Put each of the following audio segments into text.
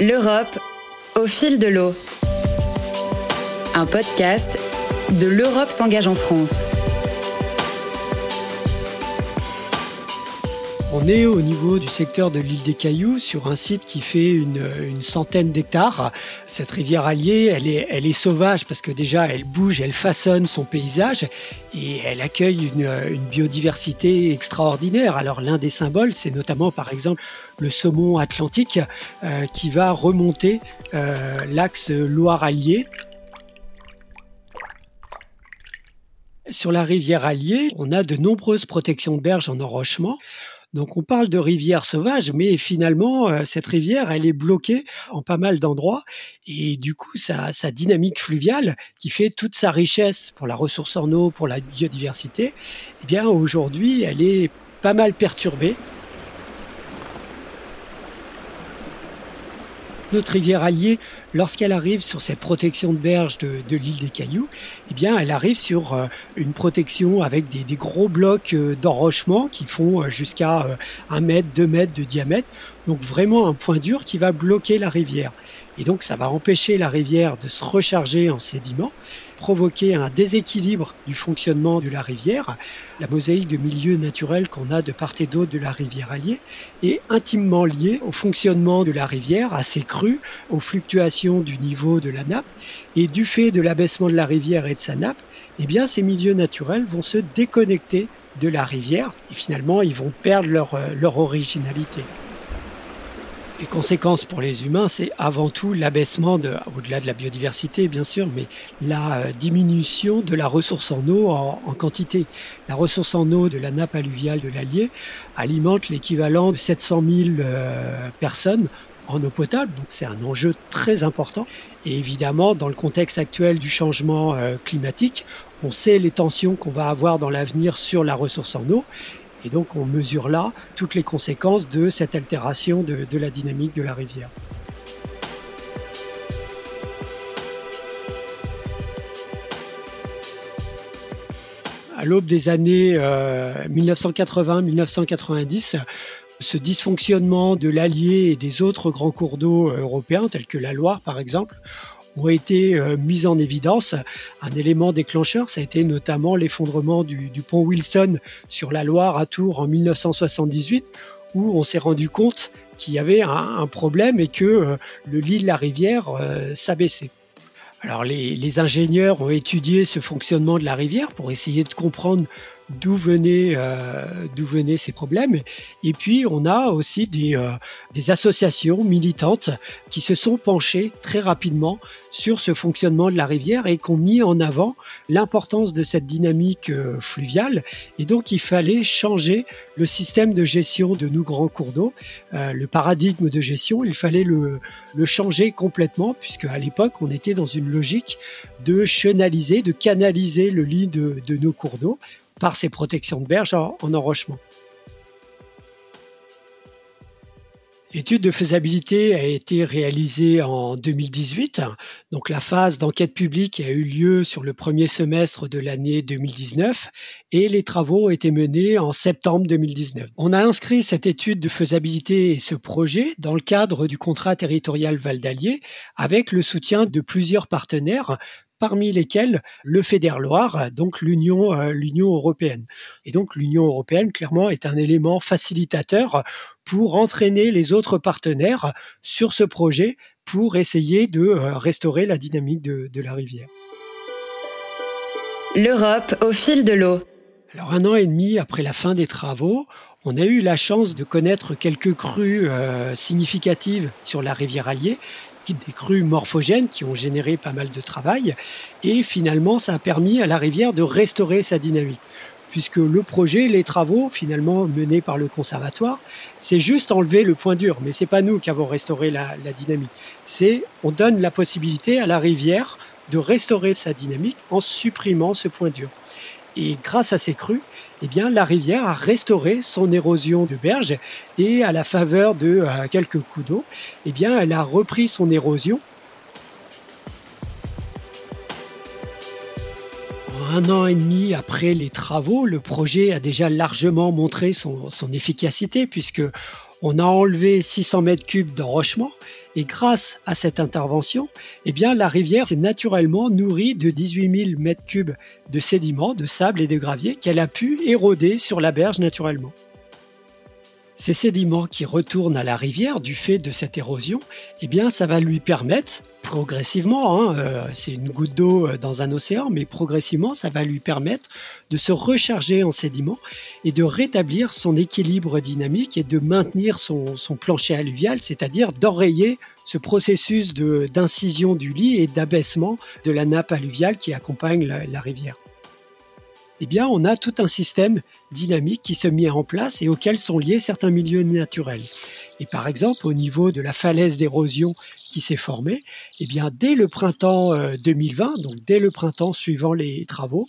L'Europe au fil de l'eau. Un podcast de l'Europe s'engage en France. On est au niveau du secteur de l'île des Cailloux sur un site qui fait une, centaine d'hectares. Cette rivière Allier, elle est, sauvage parce que déjà elle bouge, elle façonne son paysage et elle accueille une, biodiversité extraordinaire. Alors l'un des symboles, c'est notamment par exemple le saumon atlantique euh, qui va remonter euh, l'axe Loire-Allier Sur la rivière Allier, on a de nombreuses protections de berges en enrochement. Donc on parle de rivière sauvage, mais finalement, euh, cette rivière, elle est bloquée en pas mal d'endroits. Et du coup, sa, sa, dynamique fluviale, qui fait toute sa richesse pour la ressource en eau, pour la biodiversité, eh bien aujourd'hui, elle est pas mal perturbée. Notre rivière Allier, lorsqu'elle arrive sur cette protection de berge de, l'île des Cailloux, eh bien, elle arrive sur euh, une protection avec des, gros blocs euh, d'enrochement qui font euh, jusqu'à 1 mètre, 2 mètres de diamètre. Donc vraiment un point dur qui va bloquer la rivière. Et donc ça va empêcher la rivière de se recharger en sédiments provoquer un déséquilibre du fonctionnement de la rivière. La mosaïque de milieux naturels qu'on a de part et d'autre de la rivière Allier est intimement liée au fonctionnement de la rivière, à ses crues, aux fluctuations du niveau de la nappe. Et du fait de l'abaissement de la rivière et de sa nappe, eh bien, ces milieux naturels vont se déconnecter de la rivière et finalement ils vont perdre leur, euh, leur originalité. Les conséquences pour les humains, c'est avant tout l'abaissement, au-delà de la biodiversité bien sûr, mais la euh, diminution de la ressource en eau en, quantité. La ressource en eau de la nappe alluviale de l'Allier alimente l'équivalent de 700 000 euh, personnes en eau potable, donc c'est un enjeu très important. Et évidemment, dans le contexte actuel du changement euh, climatique, on sait les tensions qu'on va avoir dans l'avenir sur la ressource en eau. Et donc on mesure là toutes les conséquences de cette altération de, la dynamique de la rivière. À l'aube des années 1980-1990, euh, ce dysfonctionnement de l'Allier et des autres grands cours d'eau européens, tels que la Loire par exemple, ont été euh, mises en évidence. Un élément déclencheur, ça a été notamment l'effondrement du, pont Wilson sur la Loire à Tours en 1978, où on s'est rendu compte qu'il y avait un, problème et que euh, le lit de la rivière euh, s'abaissait. Alors les, ingénieurs ont étudié ce fonctionnement de la rivière pour essayer de comprendre d'où venaient, euh, d'où venaient ces problèmes. Et puis, on a aussi des, euh, des associations militantes qui se sont penchées très rapidement sur ce fonctionnement de la rivière et qui ont mis en avant l'importance de cette dynamique euh, fluviale. Et donc, il fallait changer le système de gestion de nos grands cours d'eau, le paradigme de gestion, il fallait le, le changer complètement, puisque à l'époque, on était dans une logique de chenaliser, de canaliser le lit de, de nos cours d'eau par ces protections de berge en, enrochement. L'étude de faisabilité a été réalisée en 2018. Donc la phase d'enquête publique a eu lieu sur le premier semestre de l'année 2019 et les travaux ont été menés en septembre 2019. On a inscrit cette étude de faisabilité et ce projet dans le cadre du contrat territorial Val d'Allier avec le soutien de plusieurs partenaires parmi lesquels le Fédère-Loire, donc l'Union euh, l'Union européenne. Et donc l'Union européenne, clairement, est un élément facilitateur pour entraîner les autres partenaires sur ce projet pour essayer de euh, restaurer la dynamique de, de la rivière. L'Europe au fil de l'eau. Alors un an et demi après la fin des travaux, on a eu la chance de connaître quelques crues euh, significatives sur la rivière Allier des crues morphogènes qui ont généré pas mal de travail. Et finalement, ça a permis à la rivière de restaurer sa dynamique. Puisque le projet, les travaux finalement menés par le conservatoire, c'est juste enlever le point dur. Mais c'est pas nous qui avons restauré la, la dynamique. C'est on donne la possibilité à la rivière de restaurer sa dynamique en supprimant ce point dur. Et grâce à ces crues, eh bien, la rivière a restauré son érosion de berge et à la faveur de euh, quelques coups d'eau, eh bien, elle a repris son érosion. Un an et demi après les travaux, le projet a déjà largement montré son, son efficacité puisque On a enlevé 600 mètres cubes d'enrochement et grâce à cette intervention, eh la rivière s'est naturellement nourrie de 18 000 mètres cubes de sédiments, de sable et de gravier qu'elle a pu éroder sur la berge naturellement. Ces sédiments qui retournent à la rivière du fait de cette érosion, eh bien, ça va lui permettre progressivement, hein, euh, c'est une goutte d'eau euh, dans un océan, mais progressivement, ça va lui permettre de se recharger en sédiments et de rétablir son équilibre dynamique et de maintenir son, plancher alluvial, c'est-à-dire d'enrayer ce processus d'incision du lit et d'abaissement de la nappe alluviale qui accompagne la rivière eh bien, on a tout un système dynamique qui se met en place et auquel sont liés certains milieux naturels. Et par exemple, au niveau de la falaise d'érosion qui s'est formée, eh bien, dès le printemps 2020, euh, donc dès le printemps suivant les travaux,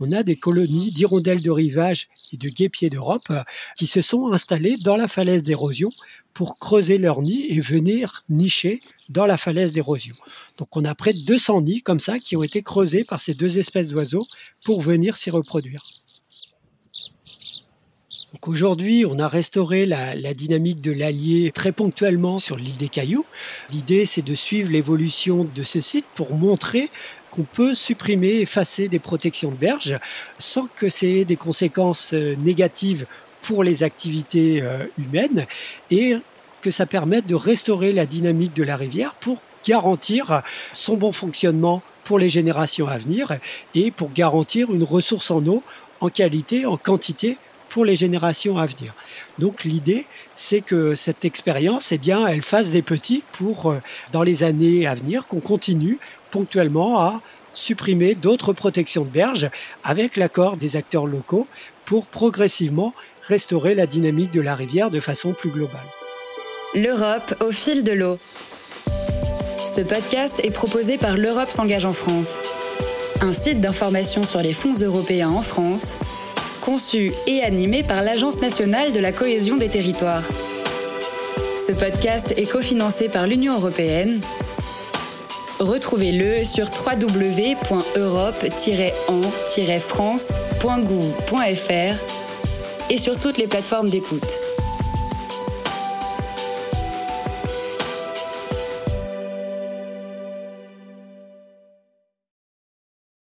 on a des colonies d'hirondelles de rivage et de guépiers d'Europe euh, qui se sont installées dans la falaise d'érosion pour creuser leur nid et venir nicher dans la falaise d'érosion. Donc on a près de 200 nids comme ça qui ont été creusés par ces deux espèces d'oiseaux pour venir s'y reproduire. Aujourd'hui, on a restauré la, la dynamique de l'Allier très ponctuellement sur l'île des Cailloux. L'idée, c'est de suivre l'évolution de ce site pour montrer qu'on peut supprimer, effacer des protections de berge sans que ça ait des conséquences euh, négatives pour les activités euh, humaines et que ça permette de restaurer la dynamique de la rivière pour garantir son bon fonctionnement pour les générations à venir et pour garantir une ressource en eau en qualité, en quantité pour les générations à venir. Donc l'idée, c'est que cette expérience, eh bien, elle fasse des petits pour, euh, dans les années à venir, qu'on continue ponctuellement à supprimer d'autres protections de berges avec l'accord des acteurs locaux pour progressivement restaurer la dynamique de la rivière de façon plus globale. L'Europe au fil de l'eau. Ce podcast est proposé par L'Europe s'engage en France, un site d'information sur les fonds européens en France, conçu et animé par l'Agence nationale de la cohésion des territoires. Ce podcast est cofinancé par l'Union européenne Retrouvez-le sur www.europe-en-france.gouv.fr et sur toutes les plateformes d'écoute.